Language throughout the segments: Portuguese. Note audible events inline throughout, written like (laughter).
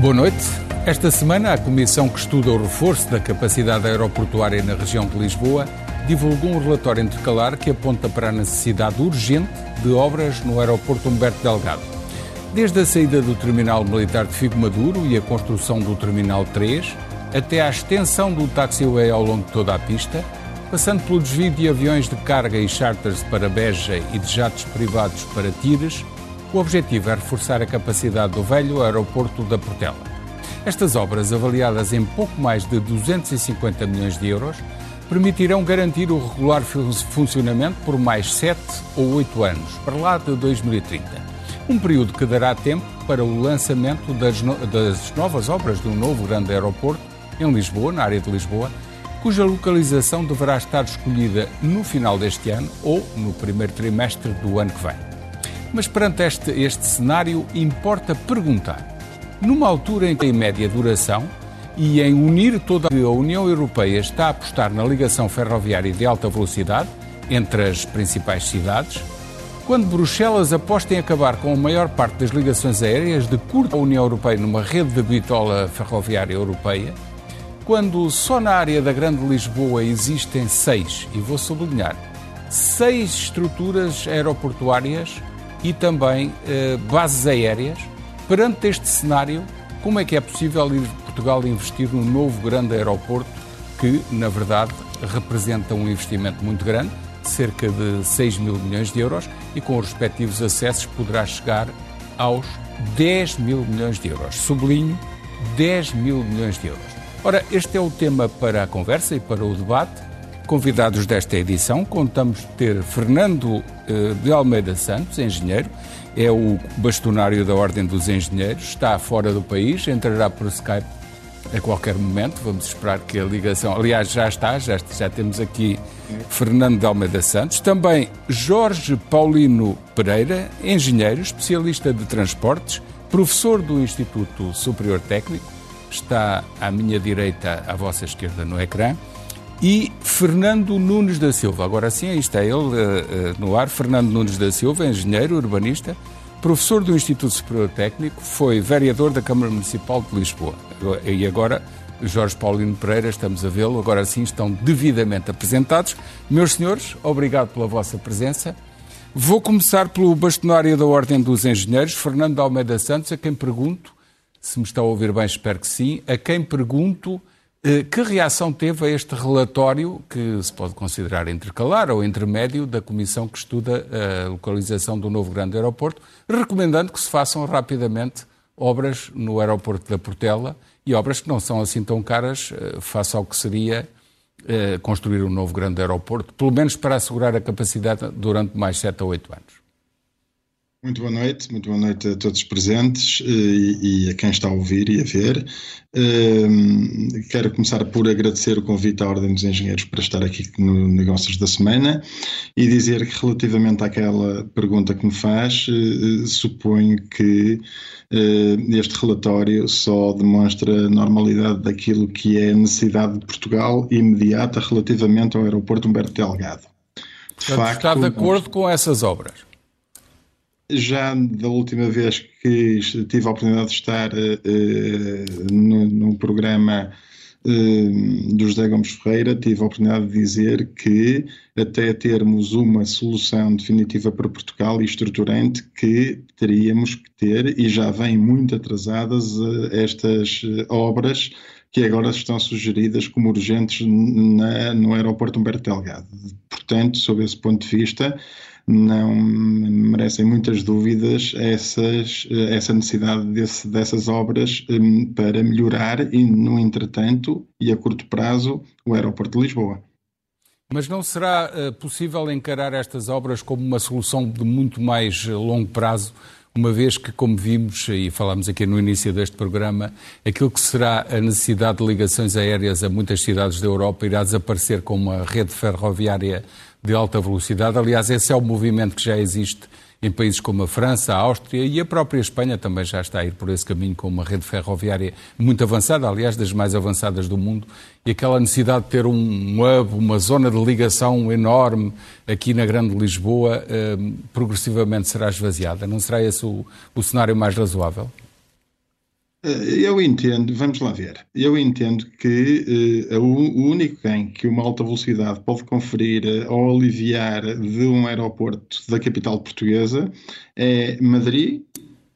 Boa noite. Esta semana, a comissão que estuda o reforço da capacidade aeroportuária na região de Lisboa divulgou um relatório intercalar que aponta para a necessidade urgente de obras no aeroporto Humberto Delgado. Desde a saída do terminal militar de Figo Maduro e a construção do terminal 3, até à extensão do taxiway ao longo de toda a pista, passando pelo desvio de aviões de carga e charters para Beja e de jatos privados para Tires, o objetivo é reforçar a capacidade do velho aeroporto da Portela. Estas obras, avaliadas em pouco mais de 250 milhões de euros, permitirão garantir o regular funcionamento por mais 7 ou 8 anos, para lá de 2030. Um período que dará tempo para o lançamento das, no das novas obras do novo grande aeroporto em Lisboa, na área de Lisboa, cuja localização deverá estar escolhida no final deste ano ou no primeiro trimestre do ano que vem. Mas perante este, este cenário, importa perguntar: numa altura em que média duração e em unir toda a União Europeia está a apostar na ligação ferroviária de alta velocidade entre as principais cidades, quando Bruxelas aposta em acabar com a maior parte das ligações aéreas de curta União Europeia numa rede de bitola ferroviária europeia, quando só na área da Grande Lisboa existem seis, e vou sublinhar, seis estruturas aeroportuárias e também eh, bases aéreas. Perante este cenário, como é que é possível Portugal investir num novo grande aeroporto que, na verdade, representa um investimento muito grande, cerca de 6 mil milhões de euros, e com os respectivos acessos poderá chegar aos 10 mil milhões de euros. Sublinho, 10 mil milhões de euros. Ora, este é o tema para a conversa e para o debate. Convidados desta edição, contamos ter Fernando eh, de Almeida Santos, engenheiro, é o bastonário da Ordem dos Engenheiros, está fora do país, entrará por Skype a qualquer momento, vamos esperar que a ligação, aliás já está, já, já temos aqui Fernando de Almeida Santos, também Jorge Paulino Pereira, engenheiro, especialista de transportes, professor do Instituto Superior Técnico, está à minha direita, à vossa esquerda no ecrã, e Fernando Nunes da Silva. Agora sim, aí está ele uh, no ar. Fernando Nunes da Silva, engenheiro urbanista, professor do Instituto Superior Técnico, foi vereador da Câmara Municipal de Lisboa. E agora, Jorge Paulino Pereira, estamos a vê-lo. Agora sim, estão devidamente apresentados. Meus senhores, obrigado pela vossa presença. Vou começar pelo bastonário da Ordem dos Engenheiros, Fernando Almeida Santos, a quem pergunto, se me está a ouvir bem, espero que sim, a quem pergunto que reação teve a este relatório, que se pode considerar intercalar ou intermédio, da comissão que estuda a localização do novo grande aeroporto, recomendando que se façam rapidamente obras no aeroporto da Portela e obras que não são assim tão caras eh, face ao que seria eh, construir um novo grande aeroporto, pelo menos para assegurar a capacidade durante mais 7 ou 8 anos. Muito boa noite, muito boa noite a todos os presentes eh, e, e a quem está a ouvir e a ver. Uh, quero começar por agradecer o convite à Ordem dos Engenheiros para estar aqui no Negócios da Semana e dizer que, relativamente àquela pergunta que me faz, uh, suponho que uh, este relatório só demonstra a normalidade daquilo que é a necessidade de Portugal imediata relativamente ao aeroporto Humberto Delgado. De facto, está de acordo com essas obras? Já da última vez que tive a oportunidade de estar uh, no, num programa uh, do José Gomes Ferreira, tive a oportunidade de dizer que até termos uma solução definitiva para Portugal e estruturante que teríamos que ter, e já vêm muito atrasadas uh, estas obras que agora estão sugeridas como urgentes na, no aeroporto Humberto Delgado. Portanto, sob esse ponto de vista, não merecem muitas dúvidas essas, essa necessidade desse, dessas obras um, para melhorar, e, no entretanto, e a curto prazo, o aeroporto de Lisboa. Mas não será uh, possível encarar estas obras como uma solução de muito mais uh, longo prazo, uma vez que, como vimos e falámos aqui no início deste programa, aquilo que será a necessidade de ligações aéreas a muitas cidades da Europa irá desaparecer com uma rede ferroviária de alta velocidade. Aliás, esse é o movimento que já existe em países como a França, a Áustria e a própria Espanha também já está a ir por esse caminho com uma rede ferroviária muito avançada, aliás, das mais avançadas do mundo, e aquela necessidade de ter um hub, uma zona de ligação enorme aqui na Grande Lisboa, eh, progressivamente será esvaziada. Não será esse o, o cenário mais razoável? Eh, eu entendo, vamos lá ver. Eu entendo que uh, o, único ganho que uma alta velocidade pode conferir uh, ou aliviar de um aeroporto da capital portuguesa é Madrid,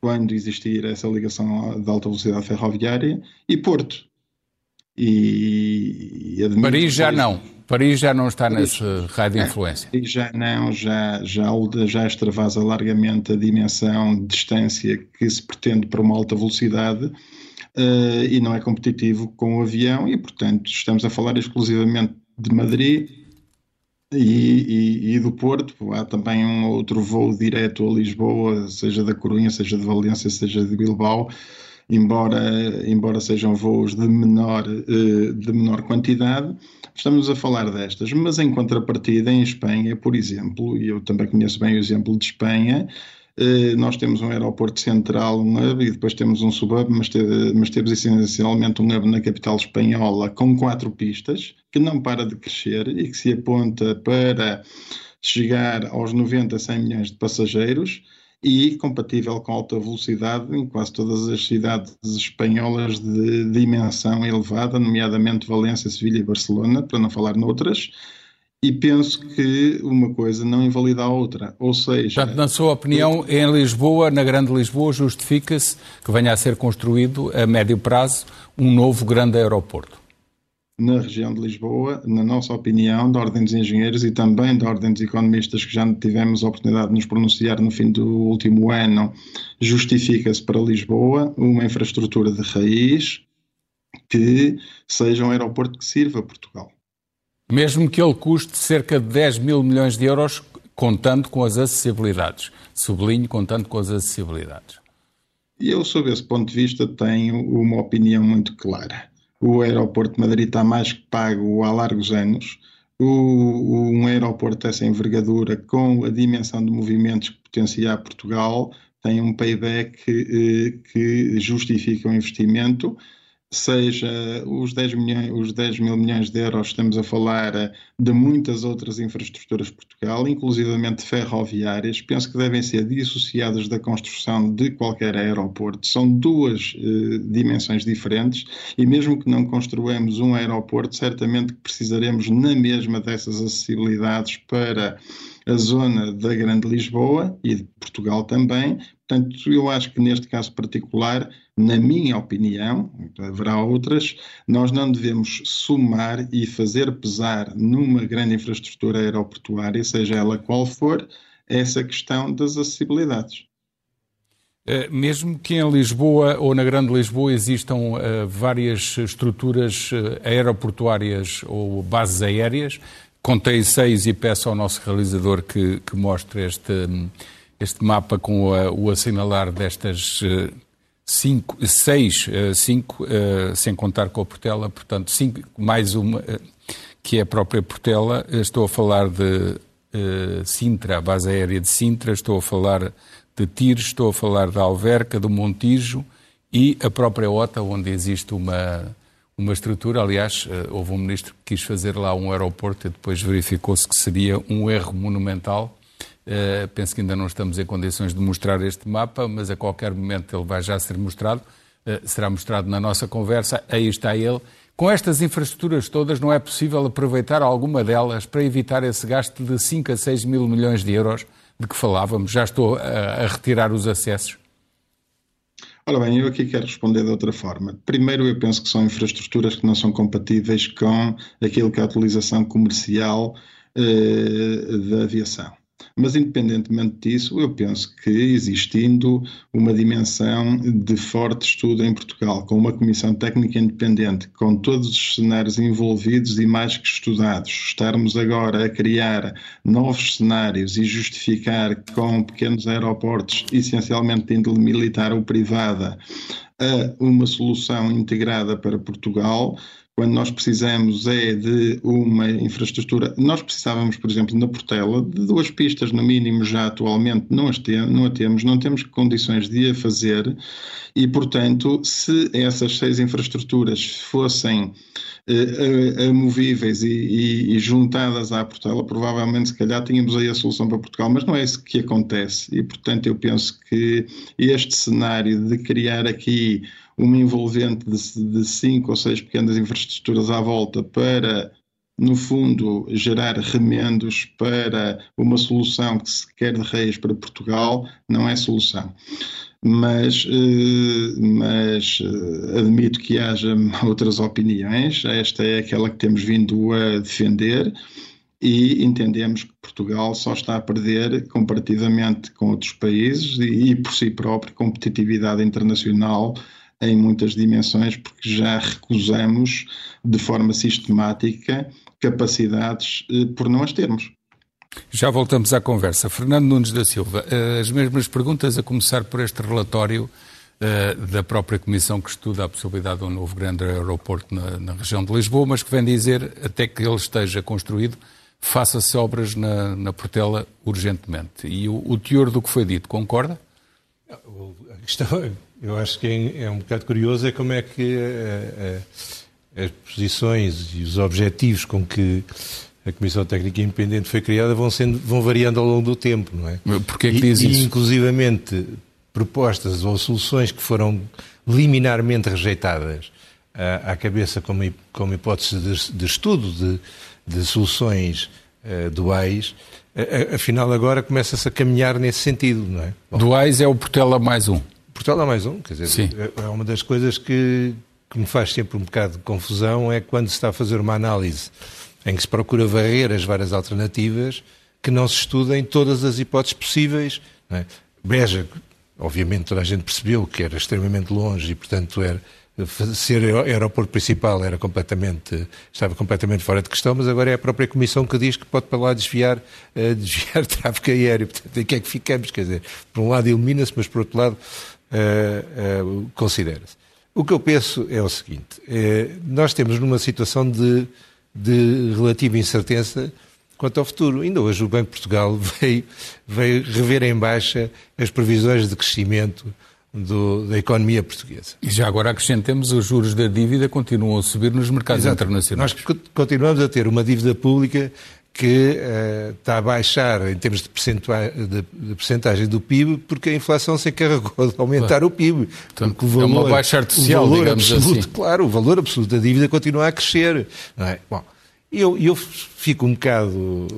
quando existir essa ligação de alta velocidade ferroviária, e Porto. E, e Paris já não. Paris já não está Paris, nesse raio de influência. É, já não, já, já, já extravasa largamente a dimensão de distância que se pretende para uma alta velocidade uh, e não é competitivo com o avião e, portanto, estamos a falar exclusivamente de Madrid e, e, e, do Porto. Há também um outro voo direto a Lisboa, seja da Corunha, seja de Valência, seja de Bilbao, embora, embora sejam voos de menor, uh, de menor quantidade Estamos a falar destas, mas em contrapartida, em Espanha, por exemplo, e eu também conheço bem o exemplo de Espanha, eh, nós temos um aeroporto central, um hub, e depois temos um suburb, mas, mas temos essencialmente um hub na capital espanhola com quatro pistas, que não para de crescer e que se aponta para chegar aos 90, 100 milhões de passageiros e compatível com alta velocidade em quase todas as cidades espanholas de dimensão elevada, nomeadamente Valência, Sevilha e Barcelona, para não falar noutras. E penso que uma coisa não invalida a outra. Ou seja. Portanto, na sua opinião, em Lisboa, na Grande Lisboa, justifica-se que venha a ser construído, a médio prazo, um novo grande aeroporto? Na região de Lisboa, na nossa opinião, da Ordem dos Engenheiros e também da Ordem dos Economistas, que já tivemos a oportunidade de nos pronunciar no fim do último ano, justifica-se para Lisboa uma infraestrutura de raiz que seja um aeroporto que sirva a Portugal. Mesmo que ele custe cerca de 10 mil milhões de euros, contando com as acessibilidades. Sublinho, contando com as acessibilidades. Eu, sob esse ponto de vista, tenho uma opinião muito clara o aeroporto de Madrid está mais que pago há largos anos. O, um aeroporto dessa envergadura, com a dimensão de movimentos que potencia a Portugal, tem um payback eh, que justifica o investimento seja os 10, milhões, os 10 mil milhões de euros, estamos a falar eh, de muitas outras infraestruturas de Portugal, inclusivamente ferroviárias, penso que devem ser dissociadas da construção de qualquer aeroporto. São duas eh, dimensões diferentes e mesmo que não construamos um aeroporto, certamente precisaremos na mesma dessas acessibilidades para a zona da Grande Lisboa e de Portugal também. Portanto, eu acho que neste caso particular, na minha opinião, haverá outras, nós não devemos somar e fazer pesar numa grande infraestrutura aeroportuária, seja ela qual for, essa questão das acessibilidades. Eh, mesmo que em Lisboa ou na Grande Lisboa existam uh, várias estruturas uh, aeroportuárias ou bases aéreas, contei seis e peço ao nosso realizador que, que mostre este, este mapa com a, o assinalar destas eh, cinco, seis, eh, cinco, eh, sem contar com a Portela, portanto, cinco, mais uma, que é a própria Portela. Estou a falar de Sintra, a base aérea de Sintra, estou a falar de Tires, estou a falar da Alverca, do Montijo e a própria OTA, onde existe uma uma estrutura. Aliás, houve um ministro que quis fazer lá um aeroporto e depois verificou-se que seria um erro monumental. Uh, penso que ainda não estamos em condições de mostrar este mapa, mas a qualquer momento ele vai já ser mostrado. Uh, será mostrado na nossa conversa. Aí está ele. Com estas infraestruturas todas, não é possível aproveitar alguma delas para evitar esse gasto de 5 a 6 mil milhões de euros de que falávamos? Já estou a, a retirar os acessos. Ora bem, eu aqui quero responder de outra forma. Primeiro, eu penso que são infraestruturas que não são compatíveis com aquilo que é a utilização comercial eh, da aviação. Mas, independentemente disso, eu penso que existindo uma dimensão de forte estudo em Portugal, com uma comissão técnica independente, com todos os cenários envolvidos e mais que estudados, estarmos agora a criar novos cenários e justificar com pequenos aeroportos, essencialmente de índole militar ou privada, uma solução integrada para Portugal, quando nós precisamos é de uma infraestrutura. Nós precisávamos, por exemplo, na Portela, de duas pistas, no mínimo, já atualmente não, as te, não a temos, não temos condições de a fazer, e, portanto, se essas seis infraestruturas fossem eh, amovíveis e, e, e, juntadas à Portela, provavelmente, se calhar, tínhamos aí a solução para Portugal, mas não é isso que acontece, e, portanto, eu penso que este cenário de criar aqui uma envolvente de, de cinco ou seis pequenas infraestruturas à volta para no fundo, gerar remendos para uma solução que se quer de reis para Portugal, não é solução. Mas, eh, mas eh, admito que haja (laughs) outras opiniões, esta é aquela que temos vindo a defender e entendemos que Portugal só está a perder comparativamente com outros países e, e por si próprio competitividade internacional em muitas dimensões, porque já recusamos de forma sistemática capacidades eh, por não as termos. Já voltamos à conversa. Fernando Nunes da Silva, eh, as mesmas perguntas, a começar por este relatório eh, da própria Comissão que estuda a possibilidade de um novo grande aeroporto na, na região de Lisboa, mas que vem dizer, até que ele esteja construído, faça-se obras na, na Portela urgentemente. E o, o teor do que foi dito, concorda? A questão, eu acho que é, é um bocado curioso é como é que é, é, as posições e os objetivos com que a Comissão Técnica Independente foi criada vão, sendo, vão variando ao longo do tempo, não é? Porquê que diz e, isso? E, inclusivamente, propostas ou soluções que foram liminarmente rejeitadas à, à cabeça como, como hipótese de, de estudo de, de soluções duais, afinal agora começa-se a caminhar nesse sentido, não é? Bom, duais é o Portela mais um. Portugal é mais um, quer dizer, Sim. É, é uma das coisas que, que me faz sempre um bocado de confusão é quando se está a fazer uma análise em que se procura varrer as várias alternativas que não se estudem todas as hipóteses possíveis. É? Beja, obviamente toda a gente percebeu que era extremamente longe e, portanto, era, ser aeroporto principal era completamente, estava completamente fora de questão, mas agora é a própria Comissão que diz que pode para lá desviar, uh, desviar (laughs) tráfego aéreo. Portanto, em que é que ficamos? Quer dizer, por um lado elimina-se, mas por outro lado uh, uh, considera-se. O que eu penso é o seguinte: nós temos numa situação de, de relativa incerteza quanto ao futuro. Ainda hoje o Banco de Portugal (laughs) veio, veio rever em baixa as previsões de crescimento do, da economia portuguesa. E já agora acrescentemos, os juros da dívida continuam a subir nos mercados Exato. internacionais. Nós continuamos a ter uma dívida pública que uh, está a baixar em termos de, de, de percentagem do PIB porque a inflação se encarregou de aumentar claro. o PIB. Portanto, o valor, é uma baixa artificial, o valor absoluto, assim. Claro, o valor absoluto da dívida continua a crescer. Não é? Bom, eu, eu fico um bocado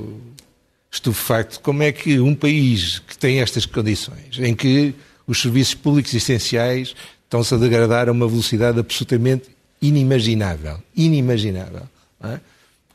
estupefacto como é que um país que tem estas condições, em que os serviços públicos essenciais estão-se a degradar a uma velocidade absolutamente inimaginável. Inimaginável. É?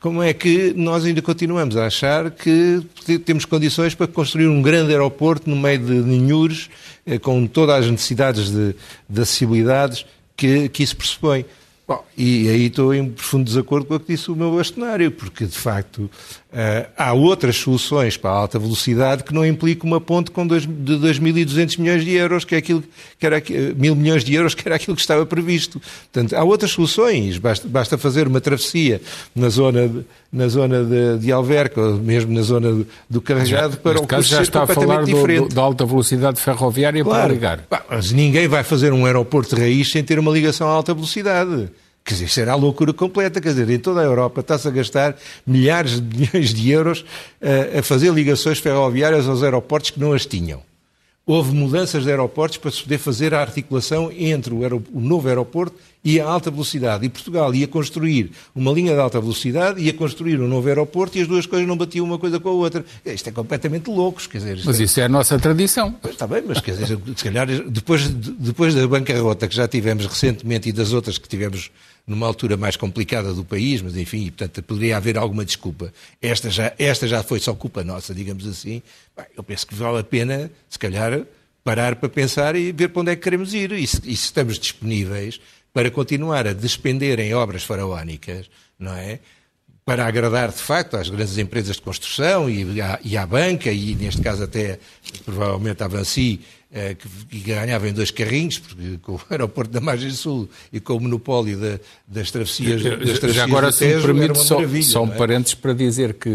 Como é que nós ainda continuamos a achar que temos condições para construir um grande aeroporto no meio de ninhures, eh, com todas as necessidades de, de acessibilidades que, que isso pressupõe? Bom, e aí estou em profundo desacordo com o que disse o meu bastonário, porque de facto Uh, há outras soluções para a alta velocidade que não implicam uma ponte com dois, de 2.200 milhões de euros, que é aquilo que era mil milhões de euros, que era aquilo que estava previsto. Portanto, há outras soluções. Basta, basta fazer uma travessia na zona de, na zona de, de Alverca, ou mesmo na zona do Carregado, para o caso já está a falar do, da alta velocidade ferroviária claro. para ligar. Mas ninguém vai fazer um aeroporto de raiz sem ter uma ligação à alta velocidade. Quer dizer, será a loucura completa. Quer dizer, em toda a Europa está-se a gastar milhares de milhões de euros a, a fazer ligações ferroviárias aos aeroportos que não as tinham. Houve mudanças de aeroportos para se poder fazer a articulação entre o, o novo aeroporto ia a alta velocidade e Portugal ia construir uma linha de alta velocidade, ia construir um novo aeroporto e as duas coisas não batiam uma coisa com a outra. Isto é completamente loucos, quer dizer. Mas é... isso é a nossa tradição. Está bem, mas quer dizer, se calhar depois, depois da bancarrota que já tivemos recentemente e das outras que tivemos numa altura mais complicada do país, mas enfim, portanto, poderia haver alguma desculpa. Esta já, esta já foi só culpa nossa, digamos assim. Bem, eu penso que vale a pena, se calhar, parar para pensar e ver para onde é que queremos ir. E se, e se estamos disponíveis para continuar a despender em obras faraónicas, não é? Para agradar, de facto, às grandes empresas de construção e à, e à banca, e neste caso até, provavelmente, à Vancy, eh, que, ganhava em dois carrinhos, porque (laughs) com o aeroporto da Margem Sul e com o monopólio da, das travessias, das travessias Já agora, se me permite, só, só um é? parênteses para dizer que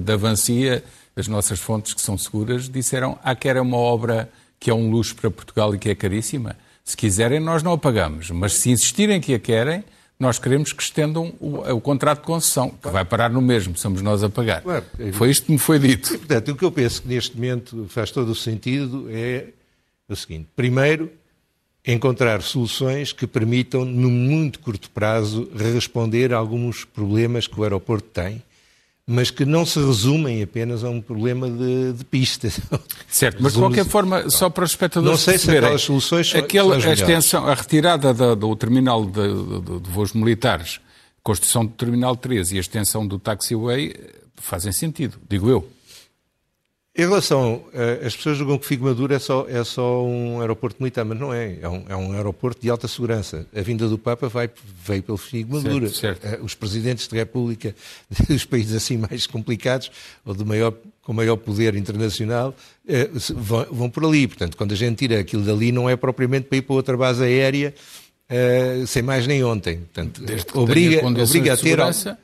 da Vancia, as nossas fontes que são seguras, disseram ah, que era uma obra que é um luxo para Portugal e que é caríssima. Se quiserem, nós não a pagamos, mas se insistirem que a querem, nós queremos que estendam o, o contrato de concessão, que vai parar no mesmo, somos nós a pagar. Claro, é foi isto que me foi dito. E, portanto, o que eu penso que neste momento faz todo o sentido é é o seguinte: primeiro, encontrar soluções que permitam, no muito curto prazo, responder a alguns problemas que o aeroporto tem, mas que não se resumem apenas a um problema de, de pista. Certo, mas de qualquer forma, só para os espectadores Não sei se aquelas soluções são, aquele, são a extensão, a retirada da, do terminal de, de, de, voos militares, construção do terminal 13 e a extensão do taxiway fazem sentido, digo eu. Em relação, uh, as pessoas julgam que Figueiredo é só, é só um aeroporto militar, mas não é. É um, é um aeroporto de alta segurança. A vinda do Papa vai, veio pelo Figueiredo. Uh, os presidentes de república (laughs) dos países assim mais complicados, ou de maior, com maior poder internacional, uh, vão, vão, por ali. Portanto, quando a gente tira aquilo dali, não é propriamente para ir para outra base aérea, sem mais nem ontem. Portanto, obriga, obriga a ter... Segurança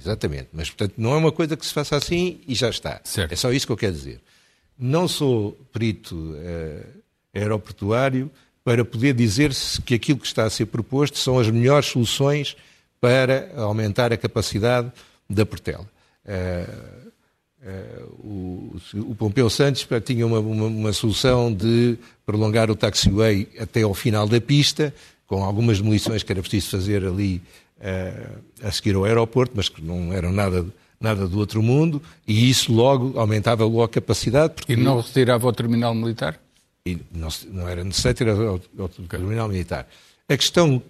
Exatamente. Mas, portanto, não é uma coisa que se faça assim e já está. Certo. É só isso que eu quero dizer. Não sou perito uh, aeroportuário para poder dizer-se que aquilo que está a ser proposto são as melhores soluções para aumentar a capacidade da Portela. Uh, uh, o, o, Pompeu Santos tinha uma, uma, uma, solução de prolongar o taxiway até ao final da pista, com algumas demolições que era preciso fazer ali a seguir ao aeroporto, mas que não eram nada, nada do outro mundo, e isso logo aumentava logo a capacidade. Porque... E não retirava o terminal militar? E não, não era necessário tirar o, o terminal militar. A questão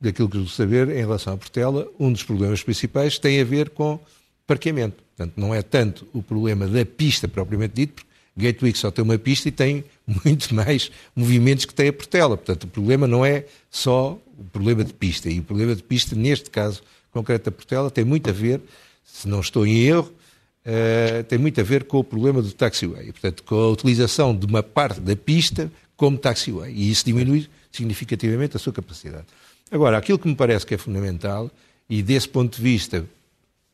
daquilo que eu saber em relação à Portela, um dos problemas principais tem a ver com parqueamento. Portanto, não é tanto o problema da pista propriamente dito, porque Gatwick só tem uma pista e tem (laughs) muito mais movimentos que tem a Portela. Portanto, o problema não é só o problema de pista. E o problema de pista, neste caso concreto da Portela, tem muito a ver, se não estou em erro, uh, tem muito a ver com o problema do taxiway. Portanto, com a utilização de uma parte da pista como taxiway. E isso diminui significativamente a sua capacidade. Agora, aquilo que me parece que é fundamental, e desse ponto de vista,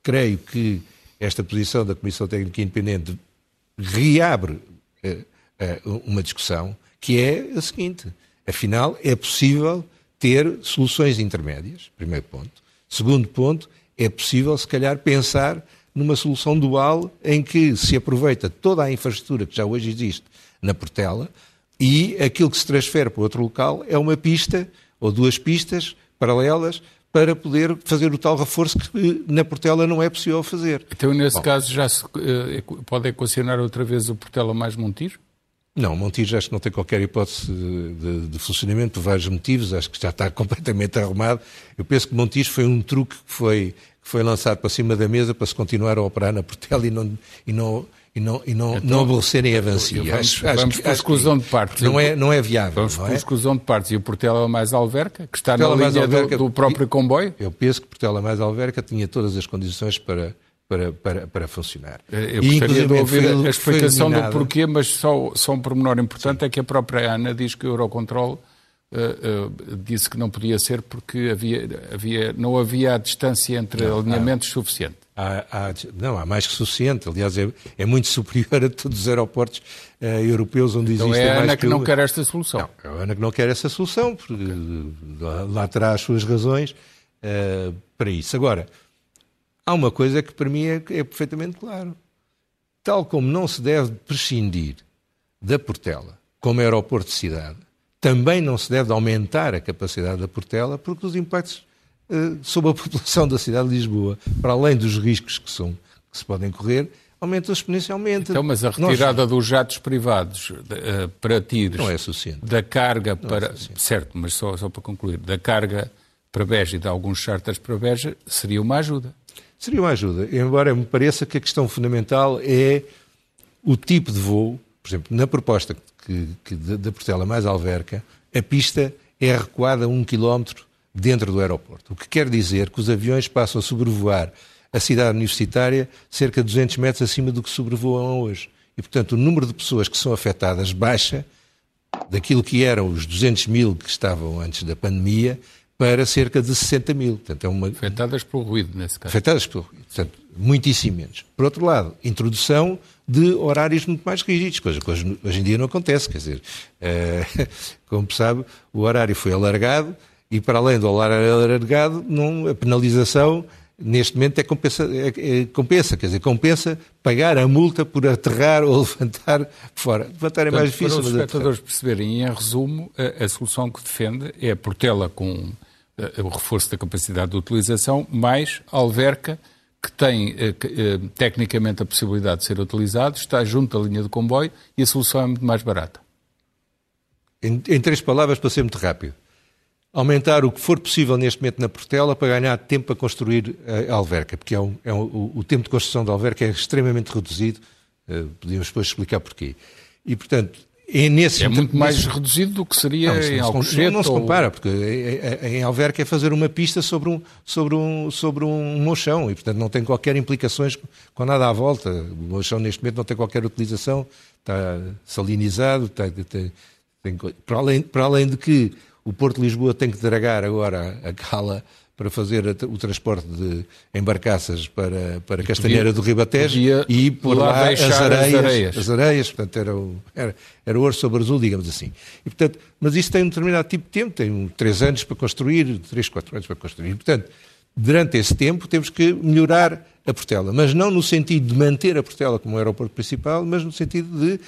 creio que esta posição da Comissão Técnica Independente reabre uh, uh, uma discussão, que é a seguinte: afinal, é possível ter soluções intermédias, primeiro ponto. Segundo ponto, é possível, se calhar, pensar numa solução dual em que se aproveita toda a infraestrutura que já hoje existe na Portela e aquilo que se transfere para outro local é uma pista ou duas pistas paralelas para poder fazer o tal reforço que na Portela não é possível fazer. Então, nesse Bom, caso, já se uh, pode equacionar outra vez o Portela mais Montijo? Não, Montijo acho que não tem qualquer hipótese de, de, funcionamento por vários motivos, acho que já está (laughs) completamente arrumado. Eu penso que Montijo foi um truque que foi, que foi lançado para cima da mesa para se continuar a operar na Portela e não, e não, e não, e não, então, não aborrecerem a avancia. Vamos, acho, vamos acho, exclusão de partes. Não é, não é viável. Vamos por é? exclusão de partes. E o Portela mais Alverca, que está Portela na linha Alverca, do, do, próprio comboio? Eu penso que Portela mais Alverca tinha todas as condições para para, para, para funcionar. Eu e, gostaria de ouvir foi, a explicação do porquê, mas só, só um pormenor importante Sim. é que a própria Ana diz que o Eurocontrol uh, uh, disse que não podia ser porque havia, havia, não havia a distância entre não, alinhamentos há, suficiente. Há, há, não, há mais que suficiente. Aliás, é, é muito (laughs) superior a todos os aeroportos uh, europeus onde então existe é a Ana que, que não quer esta solução. Não, é a Ana que não quer essa solução, porque okay. lá, lá terá as suas razões para isso. Agora, Há uma coisa que para mim é, é perfeitamente claro. Tal como não se deve prescindir da Portela como aeroporto de cidade, também não se deve aumentar a capacidade da Portela, porque os impactos uh, sobre a população da cidade de Lisboa, para além dos riscos que, são, que se podem correr, aumentam exponencialmente. Então, mas a retirada Nós... dos jatos privados uh, para tiros não é suficiente. da carga não é para. É certo, mas só, só para concluir, da carga para Beja e de alguns charters para Beja seria uma ajuda. Seria uma ajuda, embora me pareça que a questão fundamental é o tipo de voo. Por exemplo, na proposta que, que da Portela mais Alverca, a pista é recuada um quilómetro dentro do aeroporto. O que quer dizer que os aviões passam a sobrevoar a cidade universitária cerca de 200 metros acima do que sobrevoam hoje. E, portanto, o número de pessoas que são afetadas baixa daquilo que eram os 200 mil que estavam antes da pandemia para cerca de 60 mil. Portanto, é uma... Afetadas pelo ruído, nesse caso. Afetadas pelo ruído. Portanto, muitíssimo menos. Por outro lado, introdução de horários muito mais rígidos, coisa que hoje, hoje em dia não acontece. Quer dizer, é, (laughs) como sabe, o horário foi alargado e, para além do horário alargado, não, a penalização neste momento é compensa, é, é, compensa, quer dizer, compensa pagar a multa por aterrar ou (laughs) levantar fora. Levantar é mais difícil. Para os espectadores perceberem, em resumo, a, a, solução que defende é Portela com o reforço da capacidade de utilização, mais a Alverca, que tem que, tecnicamente a possibilidade de ser utilizado, está junto da linha de comboio e a solução é muito mais barata. Em, em três palavras, para ser muito rápido aumentar o que for possível neste momento na Portela para ganhar tempo para construir a alverca, porque é um, é um, o, o, tempo de construção da alverca é extremamente reduzido, uh, podíamos depois explicar porquê. E, portanto, é, nesse, é muito mais nesse... reduzido do que seria não, em Alcochete. Não, não se compara, porque em Alverca é fazer uma pista sobre um, sobre um, sobre um mochão e, portanto, não tem qualquer implicações com nada à volta. O mochão, neste momento, não tem qualquer utilização, está salinizado, está, tem, tem, para, além, para além de que o Porto de Lisboa tem que dragar agora a cala para fazer o transporte de embarcaças para, para Castanheira do Ribatejo e por lá, lá as, areias, as areias. As areias, portanto, era, o, era, era ouro sobre azul, digamos assim. E, portanto, mas isso tem um determinado tipo de tempo, tem três anos para construir, três, quatro anos para construir. E, portanto, durante esse tempo temos que melhorar a Portela, mas não no sentido de manter a Portela como aeroporto principal, mas no sentido de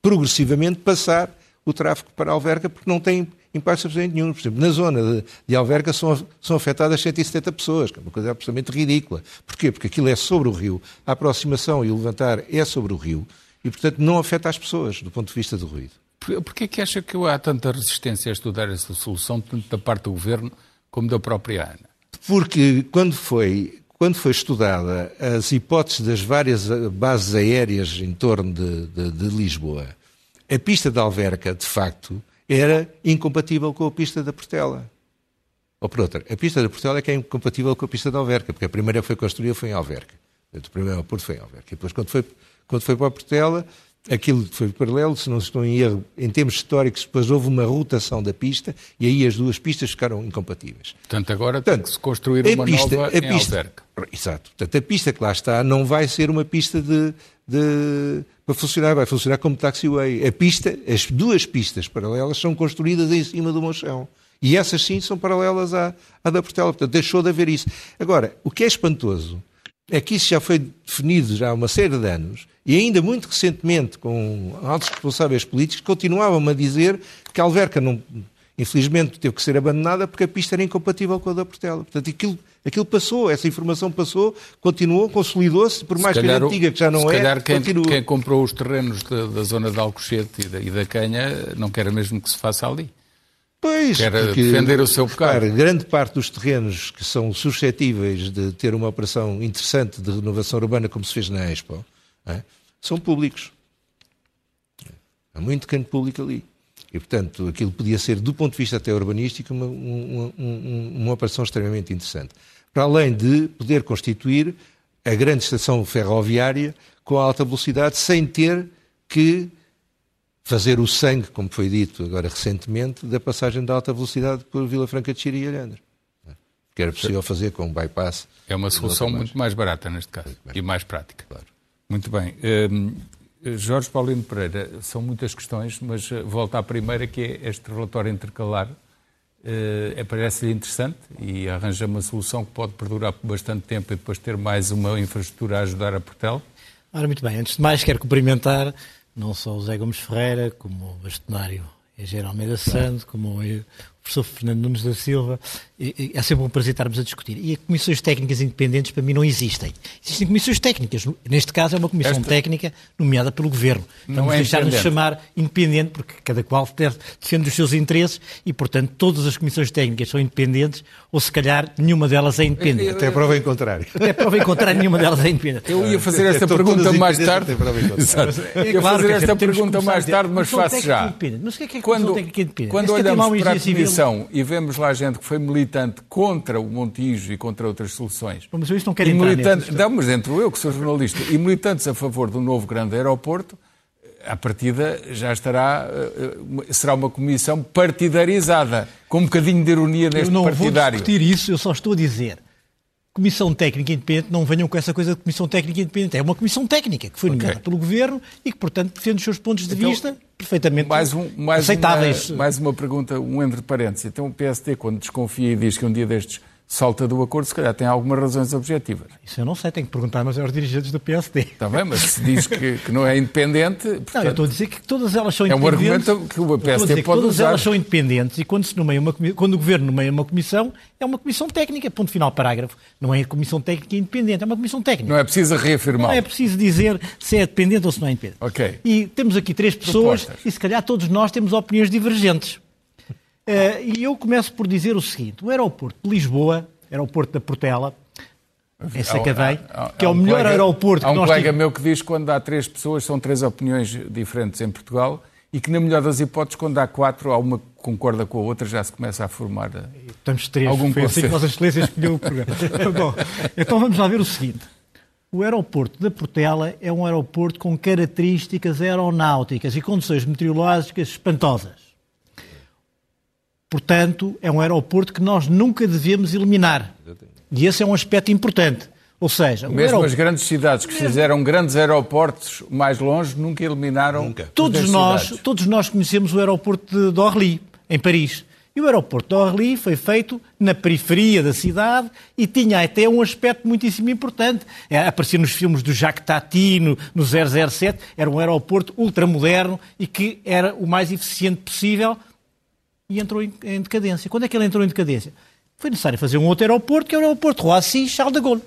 progressivamente passar o tráfego para a Alverca, porque não tem impacto absolutamente nenhum. Por exemplo, na zona de, de Alverca são, são afetadas 170 pessoas, que é uma coisa absolutamente ridícula. Porquê? Porque aquilo é sobre o rio, a aproximação e o levantar é sobre o rio, e, portanto, não afeta as pessoas, do ponto de vista do ruído. Porquê que acha que há tanta resistência a estudar essa solução, tanto da parte do Governo como da própria ANA? Porque quando foi, quando foi estudada as hipóteses das várias bases aéreas em torno de, de, de Lisboa, a pista de Alverca, de facto, era incompatível com a pista da Portela. Ou por outra, a pista da Portela é que é incompatível com a pista da Alverca, porque a primeira que foi construída foi em Alverca. O primeiro aeroporto foi em Alverca. E depois, quando foi, quando foi para a Portela, aquilo foi paralelo, se não estou em erro, em termos históricos, depois houve uma rotação da pista e aí as duas pistas ficaram incompatíveis. Portanto, agora Portanto, tem que se construir uma pista, nova a em pista, Alverca. Exato. Portanto, a pista que lá está não vai ser uma pista de, de, para funcionar, vai funcionar como taxiway. A pista, as duas pistas paralelas são construídas em cima do mochão. E essas sim são paralelas à, à da Portela. Portanto, deixou de haver isso. Agora, o que é espantoso é que isso já foi definido já há uma série de anos e ainda muito recentemente com altos responsáveis políticos continuavam a dizer que a Alverca não, infelizmente teve que ser abandonada porque a pista era incompatível com a da Portela. Portanto, aquilo, aquilo passou, essa informação passou, continuou, consolidou-se, por mais que a antiga que já não é, calhar quem, continua. quem comprou os terrenos da, da zona de Alcochete e da, e da Canha não quer mesmo que se faça ali. Pois, Quer porque, defender o seu pecado. grande parte dos terrenos que são suscetíveis de ter uma operação interessante de renovação urbana, como se fez na Expo, é? são públicos. Há muito canto público ali. E, portanto, aquilo podia ser, do ponto de vista até urbanístico, uma, uma, uma, uma operação extremamente interessante. Para além de poder constituir a grande estação ferroviária com alta velocidade, sem ter que fazer o sangue, como foi dito agora recentemente, da passagem de alta velocidade por Vila Franca de Xiri e Alhandra. Que era possível fazer com um bypass. É uma solução muito mais barata neste caso e mais prática. Claro. Muito bem. Um, Jorge Paulino Pereira, são muitas questões, mas eh, volto à primeira, que é este relatório intercalar. Uh, Parece-lhe interessante e arranja uma solução que pode perdurar por bastante tempo e depois ter mais uma infraestrutura a ajudar a Portel? Ora, muito bem. Antes de mais, quero cumprimentar não só o Zé Gomes Ferreira, como o bastonário engenheiro Almeida Santo, como o professor Fernando Nunes da Silva, é sempre um prazer estarmos a discutir. E comissões técnicas independentes para mim não existem. Existem comissões técnicas. Neste caso é uma comissão Esta... técnica nomeada pelo Governo. Não Vamos é deixar-nos chamar independente, porque cada qual defende os seus interesses e, portanto, todas as comissões técnicas são independentes ou, se calhar, nenhuma delas é independente. Até prova em contrário. Até prova em contrário, nenhuma delas é independente. Eu ia fazer esta pergunta mais tarde. É ia fazer esta pergunta mais tarde, mas faço já. Mas o que é que é quando, técnica independente? Quando olhamos para a Comissão e vemos lá gente que foi militante contra o Montijo e contra outras soluções. Mas eu isto não quero entrar militantes, Não, mas entro eu, que sou jornalista, e militantes a favor do novo grande aeroporto, a partida já estará, eh, eh, será uma comissão partidarizada, com um bocadinho de ironia neste eu não partidário. Vou discutir isso, eu só estou a dizer. Comissão Técnica Independente, não venham com essa coisa de Comissão Técnica Independente. É uma Comissão Técnica que foi nomeada okay. pelo Governo e que, portanto, defende os seus pontos de então, vista perfeitamente mais um, mais aceitáveis. Uma, mais uma pergunta, um entre parênteses. Então o PSD, quando desconfia e diz que um dia destes salta do acordo, se calhar tem algumas razões objetivas. Isso eu não sei, tenho que perguntar, mas é aos dirigentes do PSD. Está bem, mas se diz que, que não é independente... Portanto, não, eu estou a dizer que todas elas são independentes. É um argumento que o PSD pode todas usar. elas são independentes e quando, se nomeia uma, quando o Governo nomeia uma comissão, é uma comissão técnica, ponto final, parágrafo. Não é comissão técnica independente, é uma comissão técnica. Não é preciso reafirmar. Não é preciso dizer se é dependente ou se não é independente. Ok. E temos aqui três pessoas Propostas. e se calhar todos nós temos opiniões divergentes. Uh, e eu começo por dizer o seguinte: o aeroporto de Lisboa aeroporto da Portela, em Sacavém, que é o melhor colega, aeroporto que nós Há um colega meu que diz que quando há três pessoas são três opiniões diferentes em Portugal e que, na melhor das hipóteses, quando há quatro, há uma que concorda com a outra, já se começa a formar eh, Estamos três, algum foi assim que Vossa Excelência escolheu o programa. (laughs) Bom, então vamos lá ver o seguinte. O aeroporto da Portela é um aeroporto com características aeronáuticas e condições meteorológicas espantosas. Portanto, é um aeroporto que nós nunca devemos eliminar. E esse é um aspecto importante. Ou seja, mesmo aeroporto... as grandes cidades que fizeram grandes aeroportos mais longe nunca eliminaram. Nunca. Todos nós, todos nós conhecemos o aeroporto de Orly, em Paris. E o aeroporto de Orly foi feito na periferia da cidade e tinha até um aspecto muitíssimo importante. É, aparecia nos filmes do Jacques Tati, no, no 007, era um aeroporto ultramoderno e que era o mais eficiente possível e entrou em, em, decadência. Quando é que ele entrou em decadência? Foi necessário fazer um outro aeroporto, que é o aeroporto Roissy Charles de Gaulle.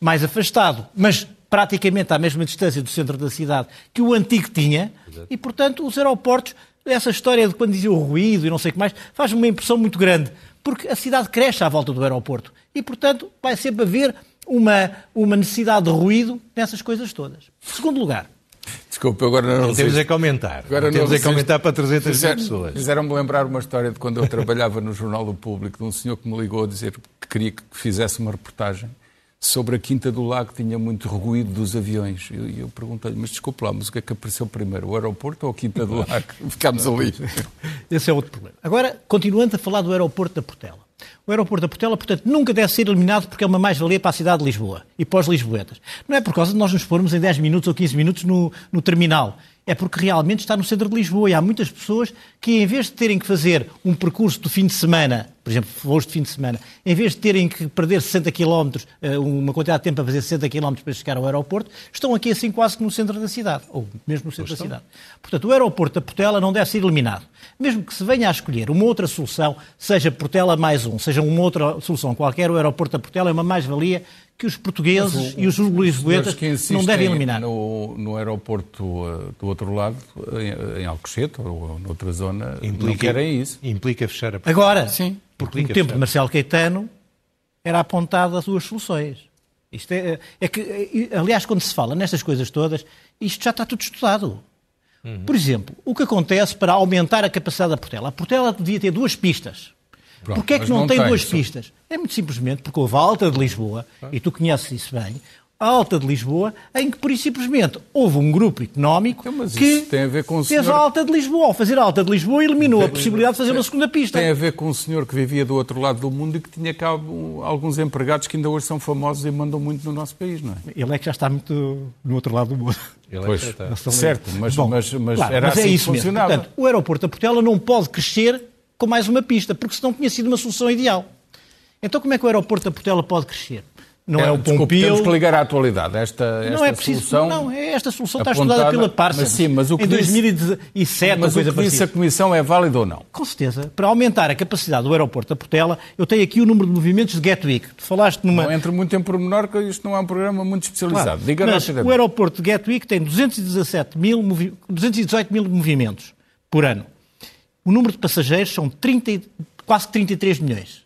Mais afastado, mas praticamente à mesma distância do centro da cidade que o antigo tinha, Exato. e portanto os aeroportos, essa história de quando dizia o ruído e não sei o que mais, faz uma impressão muito grande, porque a cidade cresce à volta do aeroporto e portanto vai sempre haver uma, uma necessidade de ruído nessas coisas todas. Segundo lugar, Desculpa, agora não, não temos é que aumentar. Agora não temos é que aumentar para 300 Fizer, pessoas. Fizeram-me lembrar uma história de quando eu trabalhava no Jornal do Público, de um senhor que me ligou a dizer que queria que fizesse uma reportagem sobre a Quinta do Lago, que tinha muito ruído dos aviões. E eu, eu perguntei-lhe, mas desculpe lá, mas o que é que apareceu primeiro, o aeroporto ou a Quinta do (laughs) Lago? Ficámos ali. Esse é outro problema. Agora, continuando a falar do aeroporto da Portela. O aeroporto da Portela, portanto, nunca deve ser eliminado porque é uma mais-valia para a cidade de Lisboa e para os lisboetas. Não é por causa de nós nos pormos em 10 minutos ou 15 minutos no, no terminal é porque realmente está no centro de Lisboa e há muitas pessoas que, em vez de terem que fazer um percurso do fim de semana, por exemplo, voos de fim de semana, em vez de terem que perder 60 km, eh, uma quantidade de tempo a fazer 60 km para chegar ao aeroporto, estão aqui assim quase que no centro da cidade, ou mesmo no centro da cidade. Portanto, o aeroporto da Portela não deve ser eliminado. Mesmo que se venha a escolher uma outra solução, seja Portela mais um, seja uma outra solução qualquer, o aeroporto da Portela é uma mais-valia que os portugueses o, e os lisboetas não devem eliminar. No, no aeroporto uh, do outro lado, em, em Alcochete ou noutra zona, implica, não querem isso. Implica fechar a Agora, sim, porque no tempo de Marcelo Caetano era apontado as duas soluções. Isto é, é que, aliás, quando se fala nestas coisas todas, isto já está tudo estudado. Uhum. Por exemplo, o que acontece para aumentar a capacidade da Portela? A Portela devia ter duas pistas. Pronto, Porquê é que não, não tem, tem duas só... pistas? É muito simplesmente porque houve a Alta de Lisboa, ah. e tu conheces isso bem, a Alta de Lisboa, em que, por simplesmente, houve um grupo económico então, que tem a ver com o fez senhor... a Alta de Lisboa. Ao fazer a Alta de Lisboa, eliminou tem, a possibilidade de fazer tem, uma segunda pista. Tem a ver com o senhor que vivia do outro lado do mundo e que tinha cá alguns empregados que ainda hoje são famosos e mandam muito no nosso país, não é? Ele é que já está muito no outro lado do mundo. Ele é pois, está. certo, mas, Bom, mas, mas claro, era mas é assim é isso que funcionava. Mesmo. Portanto, o aeroporto da Portela não pode crescer com mais uma pista, porque senão tinha sido uma solução ideal. Então como é que o aeroporto da Portela pode crescer? Não é, é o Desculpe, Temos que ligar à atualidade. Esta, esta não é preciso, solução. Não, é esta solução está estudada pela Parsons. Mas sim, mas o que em 2007 mas coisa o que disse a Comissão é válido ou não? Com certeza. Para aumentar a capacidade do aeroporto da Portela, eu tenho aqui o número de movimentos de Gatwick. Tu falaste numa. Não entre muito em pormenor, que isto não é um programa muito especializado. Claro, Diga mas o aeroporto de Gatwick tem 217 mil, 218 mil movimentos por ano. O número de passageiros são 30, quase 33 milhões.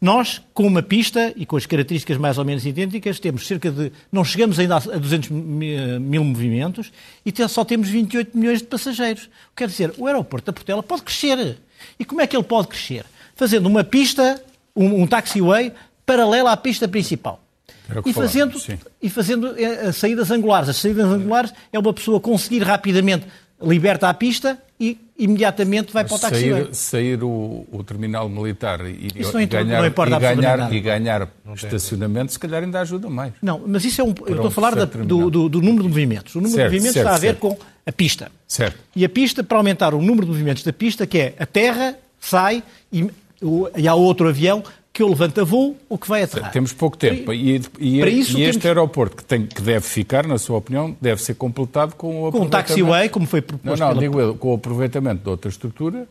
Nós, com uma pista e com as características mais ou menos idênticas, temos cerca de. não chegamos ainda a 200 mil movimentos e só temos 28 milhões de passageiros. Quer dizer, o aeroporto da Portela pode crescer. E como é que ele pode crescer? Fazendo uma pista, um, um taxiway, paralela à pista principal. E fazendo, e fazendo eh, saídas angulares. As saídas angulares é uma pessoa conseguir rapidamente liberta a pista e imediatamente vai para o taxiway. Sair, sair o, o, terminal militar e, e ganhar, e ganhar, e ganhar estacionamento, se calhar ainda ajuda mais. Não, mas isso é um. eu estou a falar da, do, do, do, número de movimentos. O número certo, de movimentos certo, está a ver certo. com a pista. Certo. E a pista, para aumentar o número de movimentos da pista, que é a terra sai e, e há outro avião que o levanta voo ou que vai aterrar. Temos pouco tempo. E, e, e este temos... aeroporto, que, tem, que deve ficar, na sua opinião, deve ser completado com o Com um taxiway, como foi proposto. Não, não, pela... digo eu, com o aproveitamento de outra estrutura.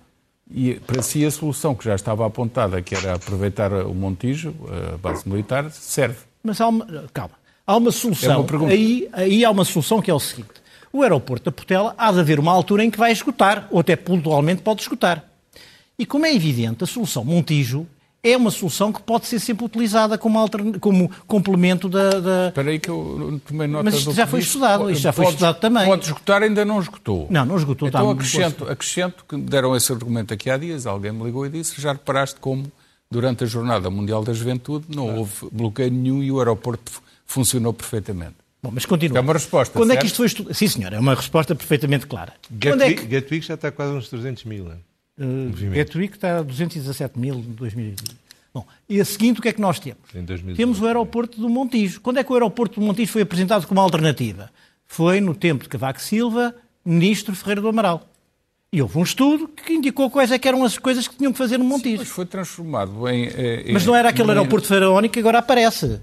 E para si a solução que já estava apontada, que era aproveitar o Montijo, a base militar, serve. Mas há uma, calma, há uma solução. É uma aí, aí há uma solução que é o seguinte. O aeroporto da Portela há de haver uma altura em que vai esgotar, ou até pontualmente pode esgotar. E como é evidente, a solução Montijo é uma solução que pode ser sempre utilizada como, altern... como complemento da, da... Espera aí que eu tomei nota Mas isto já foi estudado, isto já foi estudado também. Pode esgotar, ainda não esgotou. Não, não esgotou. Então acrescento, acrescento que deram esse argumento aqui há dias, alguém me ligou e disse, já reparaste como durante a Jornada Mundial da Juventude não houve bloqueio nenhum e o aeroporto funcionou perfeitamente. Bom, mas continua. É uma resposta, Quando certo? é que isto foi estudado? Sim, senhor, é uma resposta perfeitamente clara. Gatwick, é que... Gatwick já está quase uns 300 mil. Uh, Gatwick está a 217 mil em 2020. Bom, e a seguinte, o que é que nós temos? Temos o aeroporto do Montijo. Quando é que o aeroporto do Montijo foi apresentado como alternativa? Foi no tempo de Cavaco Silva, ministro Ferreira do Amaral. E houve um estudo que indicou quais é que eram as coisas que tinham que fazer no Montijo. Sim, mas foi transformado em... Eh, em mas não era aquele aeroporto faraónico que agora aparece.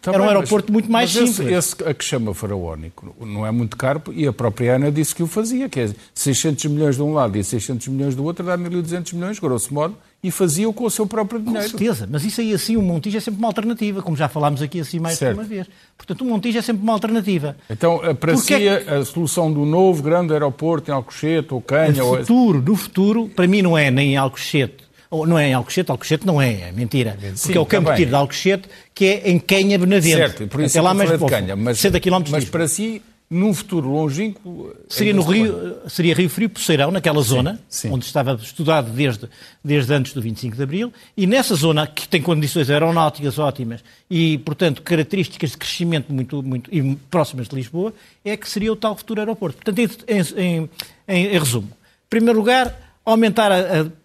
Tá era um aeroporto mas, muito mais simples. Esse, esse, a que chama faraónico não é muito caro e a própria Ana disse que o fazia, que é 600 milhões de um lado e 600 milhões do outro dá 1.200 milhões, grosso modo, e fazia-o com o seu próprio dinheiro. Com certeza, mas isso aí assim, o Montijo é sempre uma alternativa, como já falámos aqui assim mais certo. de uma vez. Portanto, o Montijo é sempre uma alternativa. Então, para si, é... a solução do novo grande aeroporto em Alcochete ou Canha... No futuro, no futuro, para mim não é nem em Alcochete, ou não é em Alcochete, Alcochete não é, é mentira. Sim, porque é o campo de tiro de Alcochete que é em Canha Benavente. Certo, por isso é lá mais de Canha, mas, 60 km mas para si num futuro longínquo. Seria, no Rio, seria Rio Frio Poceirão, naquela sim, zona, sim. onde estava estudado desde, desde antes do 25 de Abril, e nessa zona, que tem condições aeronáuticas ótimas e, portanto, características de crescimento muito, muito e próximas de Lisboa, é que seria o tal futuro aeroporto. Portanto, em, em, em, em resumo, em primeiro lugar, aumentar a,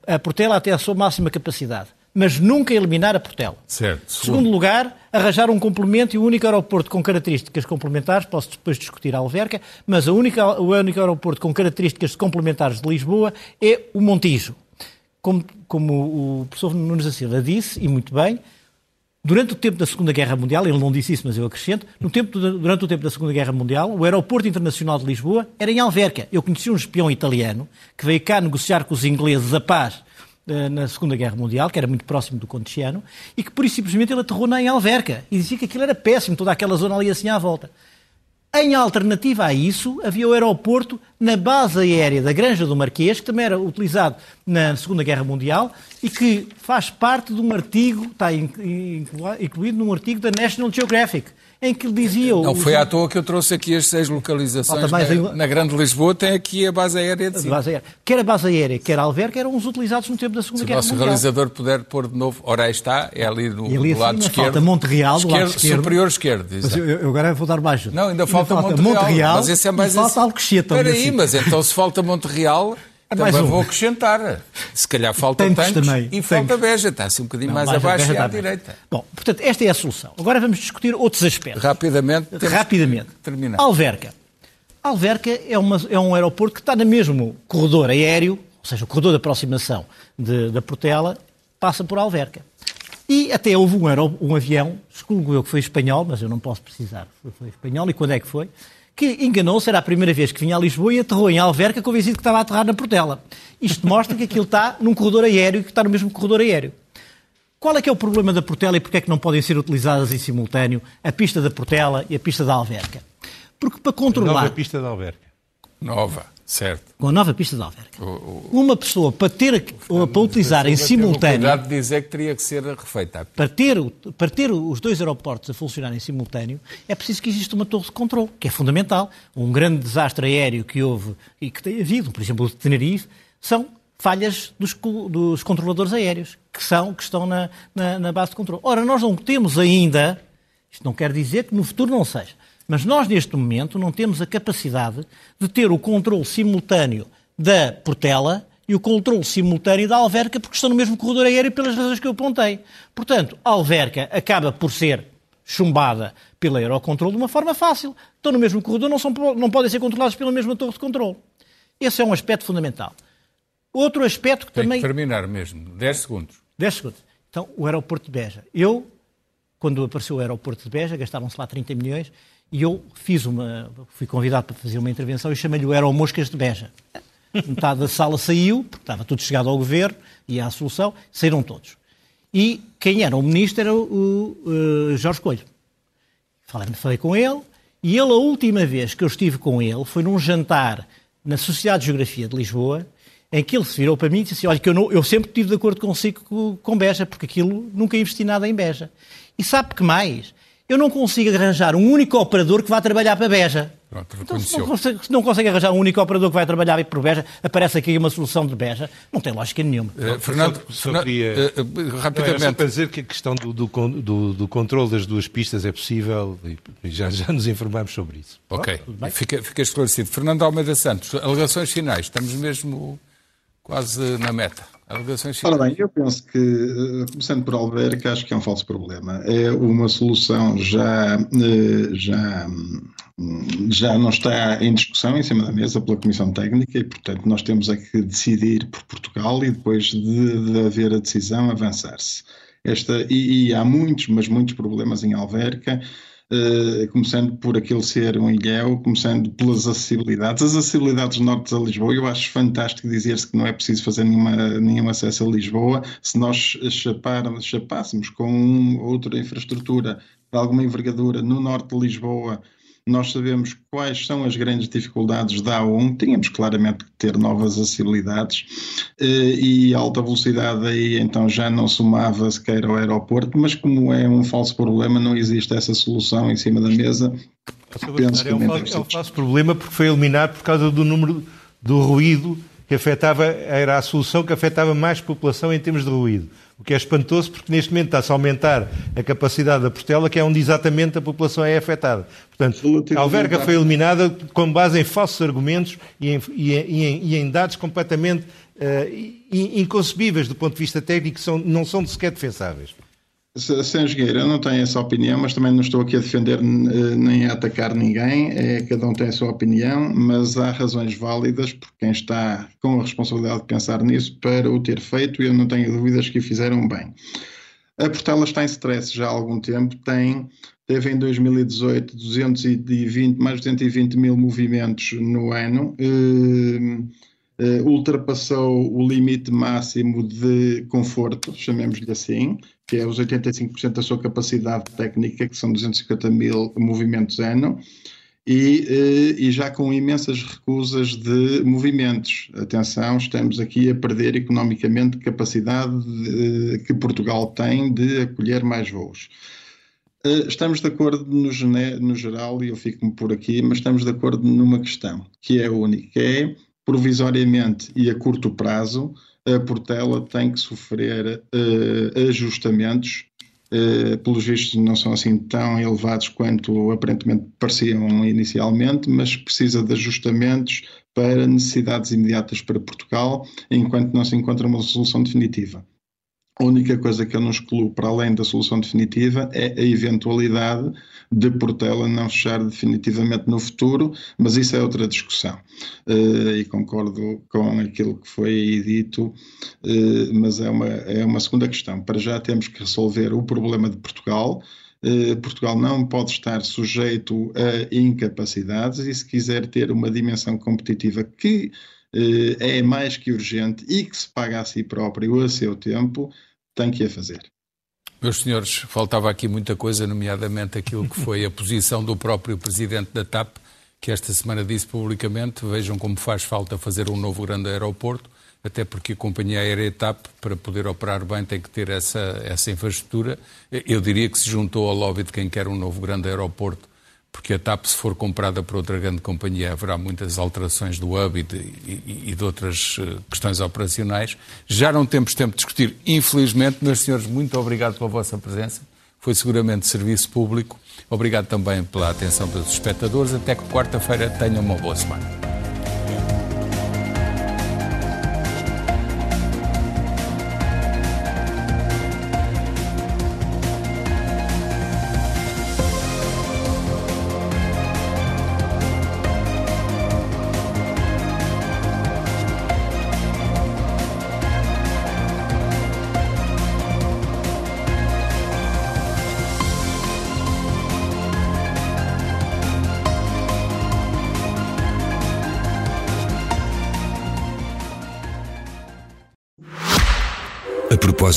a, a Portela até a sua máxima capacidade mas nunca eliminar a Portela. Certo. Segundo lugar, arranjar um complemento e o único aeroporto com características complementares, posso depois discutir a Alverca, mas a única, o único aeroporto com características complementares de Lisboa é o Montijo. Como, como o professor Nunes da Silva disse, e muito bem, Durante o tempo da Segunda Guerra Mundial, ele não disse isso, mas eu acrescento, no tempo, durante o tempo da Segunda Guerra Mundial, o Aeroporto Internacional de Lisboa era em Alverca. Eu conheci um espião italiano que veio cá negociar com os ingleses a paz eh, na Segunda Guerra Mundial, que era muito próximo do Conticiano, e que por isso simplesmente ele aterrou na em Alverca e dizia que aquilo era péssimo, toda aquela zona ali assim à volta. Em alternativa a isso, havia o aeroporto na base aérea da Granja do Marquês, que também era utilizado na Segunda Guerra Mundial e que faz parte de um artigo, está incluído num artigo da National Geographic, em que dizia... Não foi à toa que eu trouxe aqui as seis localizações. Na, na, Grande Lisboa tem aqui a base aérea de Base aérea. Quer a base aérea, quer a Alverca, eram os utilizados no tempo da Segunda Guerra Mundial. Se o nosso realizador puder pôr de novo... Ora, aí está, é ali do, ali, do lado esquerdo. Falta Monte Real, do lado esquerdo. Superior esquerdo. Mas eu, eu, agora vou dar baixo. Não, ainda falta, ainda falta Monte, Monte Real, Real. Mas esse é mais... falta Alcochete. Espera aí, assim. mas então se falta Monte Real... Também um. vou acrescentar. Se calhar falta tantos, tantos também. e falta Beja. Está assim um bocadinho não, mais abaixo e à direita. Bom, portanto, esta é a solução. Agora vamos discutir outros aspectos. Rapidamente. Rapidamente. Terminar. Alverca. Alverca é, uma, é um aeroporto que está no mesmo corredor aéreo, ou seja, o corredor de aproximação de, da Portela, passa por Alverca. E até houve um, avião, julgo eu que foi espanhol, mas eu não posso precisar, foi, foi espanhol, e quando é que foi? Que enganou-se, era a primeira vez que vinha a Lisboa e aterrou em Alverca convencido que estava a aterrar na Portela. Isto mostra que aquilo está num corredor aéreo e que está no mesmo corredor aéreo. Qual é que é o problema da Portela e porquê é que não podem ser utilizadas em simultâneo a pista da Portela e a pista da Alverca? Porque para controlar... Nova pista de Alverca. Nova, certo. Com a nova pista da Alverca. Uma pessoa, para, ter, para utilizar em simultâneo... Cuidado de dizer que teria que ser refeita. Para ter, o- para ter os dois aeroportos a funcionar em simultâneo, é preciso que exista uma torre de controle, que é fundamental. Um grande desastre aéreo que houve e que tem havido, por exemplo, o de Tenerife, são falhas dos, dos controladores aéreos, que, são, que estão na, na, na base de controle. Ora, nós não temos ainda, isto não quer dizer que no futuro não seja, mas nós neste momento não temos a capacidade de ter o controle simultâneo da Portela e o controle simultâneo da Alverca, porque estão no mesmo corredor aéreo pelas razões que eu apontei. Portanto, a Alverca acaba por ser chumbada pela Eurocontrol de uma forma fácil. Estão no mesmo corredor, não, são, não podem ser controlados pela mesma torre de controle. Esse é um aspecto fundamental. Outro aspecto que Tem também... que terminar mesmo. 10 segundos. 10 segundos. Então, o aeroporto de Beja. Eu, quando apareceu o aeroporto de Beja, gastavam-se lá 30 milhões e eu fiz uma, fui convidado para fazer uma intervenção e chamei-lhe o Aeromoscas de Beja. Metade da sala saiu, porque estava tudo chegado ao governo e à solução, saíram todos. E quem era o ministro era o, eh, Jorge Coelho. Falei, falei com ele e ele, a última vez que eu estive com ele, foi num jantar na Sociedade de Geografia de Lisboa, em que ele se virou para mim e disse assim, olha, que eu, não- eu sempre estive de acordo consigo com Beja, porque aquilo nunca investi nada em Beja. E sabe que mais? Eu não consigo arranjar um único operador que vá trabalhar para Beja. Pronto, Então, se reconheceu. não, consegue, se não consegue arranjar um único operador que vai trabalhar por Beja, aparece aqui uma solução de Beja, não tem lógica nenhuma. Eh, Fernando, só Fernando, queria- eh, eh, Não, só rapidamente. para dizer que a questão do, do, do, do controle das duas pistas é possível e e já, já nos informámos sobre isso. Ok, fica, fica esclarecido. Fernando Almeida Santos, alegações finais. Estamos mesmo quase na meta. Ora bem, eu penso que, eh, começando por Alverca, acho que é um falso problema. É uma solução já, eh, já, hum, já não está em discussão em cima da mesa pela Comissão Técnica e, portanto, nós temos é que decidir por Portugal e depois de, de haver a decisão avançar-se. Esta, e, e há muitos, mas muitos problemas em Alverca. Uh, começando por aquele ser um ilhéu, começando pelas acessibilidades. As acessibilidades norte a Lisboa, eu acho fantástico dizer-se que não é preciso fazer nenhuma, nenhum acesso a Lisboa. Se nós chaparmos, chapássemos com outra infraestrutura de alguma envergadura no norte de Lisboa, nós sabemos quais são as grandes dificuldades da A1, tínhamos claramente que ter novas acessibilidades eh, e alta velocidade aí então já não somava sequer ao aeroporto, mas como é um falso problema, não existe essa solução em cima da mesa. Penso É um, que falso, é um falso problema porque foi eliminado por causa do número do ruído que afetava, era a solução que afetava mais população em termos de ruído. O que é espantoso porque neste momento está-se a aumentar a capacidade da Portela, que é onde exatamente a população é afetada. Portanto, a Alverga à- foi eliminada com base em falsos argumentos e em, e em- e em- dados completamente in- inconcebíveis do ponto de vista técnico, que são, não são sequer defensáveis. Se- Sem Jogueira, eu não tenho essa opinião, mas também não estou aqui a defender eh, nem a atacar ninguém, é, cada um tem a sua opinião, mas há razões válidas por quem está com a responsabilidade de pensar nisso para o ter feito e eu não tenho dúvidas que o fizeram bem. A Portela está em stress já há algum tempo, tem, teve em 2018 220, mais de 220 mil movimentos no ano, eh, eh, ultrapassou o limite máximo de conforto, chamemos-lhe assim, que é os 85% da sua capacidade técnica, que são 250 mil movimentos ano, e, eh, e já com imensas recusas de movimentos. Atenção, estamos aqui a perder economicamente capacidade de- que Portugal tem de acolher mais voos. Eh, Estamos de acordo no, no geral, e eu fico-me por aqui, mas estamos de acordo numa questão, que é única, que é, provisoriamente e a curto prazo, a Portela tem que sofrer eh, ajustamentos, eh, pelos vistos não são assim tão elevados quanto aparentemente pareciam inicialmente, mas precisa de ajustamentos para necessidades imediatas para Portugal, enquanto não se encontra uma solução definitiva. A única coisa que eu não excluo, para além da solução definitiva, é a eventualidade de Portela não fechar definitivamente no futuro, mas isso é outra discussão. Uh, e concordo com aquilo que foi dito, uh, mas é uma, é uma segunda questão. Para já temos que resolver o problema de Portugal. Uh, Portugal não pode estar sujeito a incapacidades e, se quiser ter uma dimensão competitiva que é mais que urgente e que se paga a si próprio a seu tempo, tem que a fazer. Meus senhores, faltava aqui muita coisa, nomeadamente aquilo que foi a (laughs) posição do próprio presidente da TAP, que esta semana disse publicamente: vejam como faz falta fazer um novo grande aeroporto, até porque a companhia aérea TAP, para poder operar bem, tem que ter essa, essa infraestrutura. Eu diria que se juntou ao lobby de quem quer um novo grande aeroporto porque a TAP, se for comprada por outra grande companhia, haverá muitas alterações do hub e de, e, e de outras eh, questões operacionais. Já não temos tempo de discutir, infelizmente, meus senhores, muito obrigado pela vossa presença. Foi seguramente serviço público. Obrigado também pela atenção dos espectadores. Até quarta-feira tenham uma boa semana.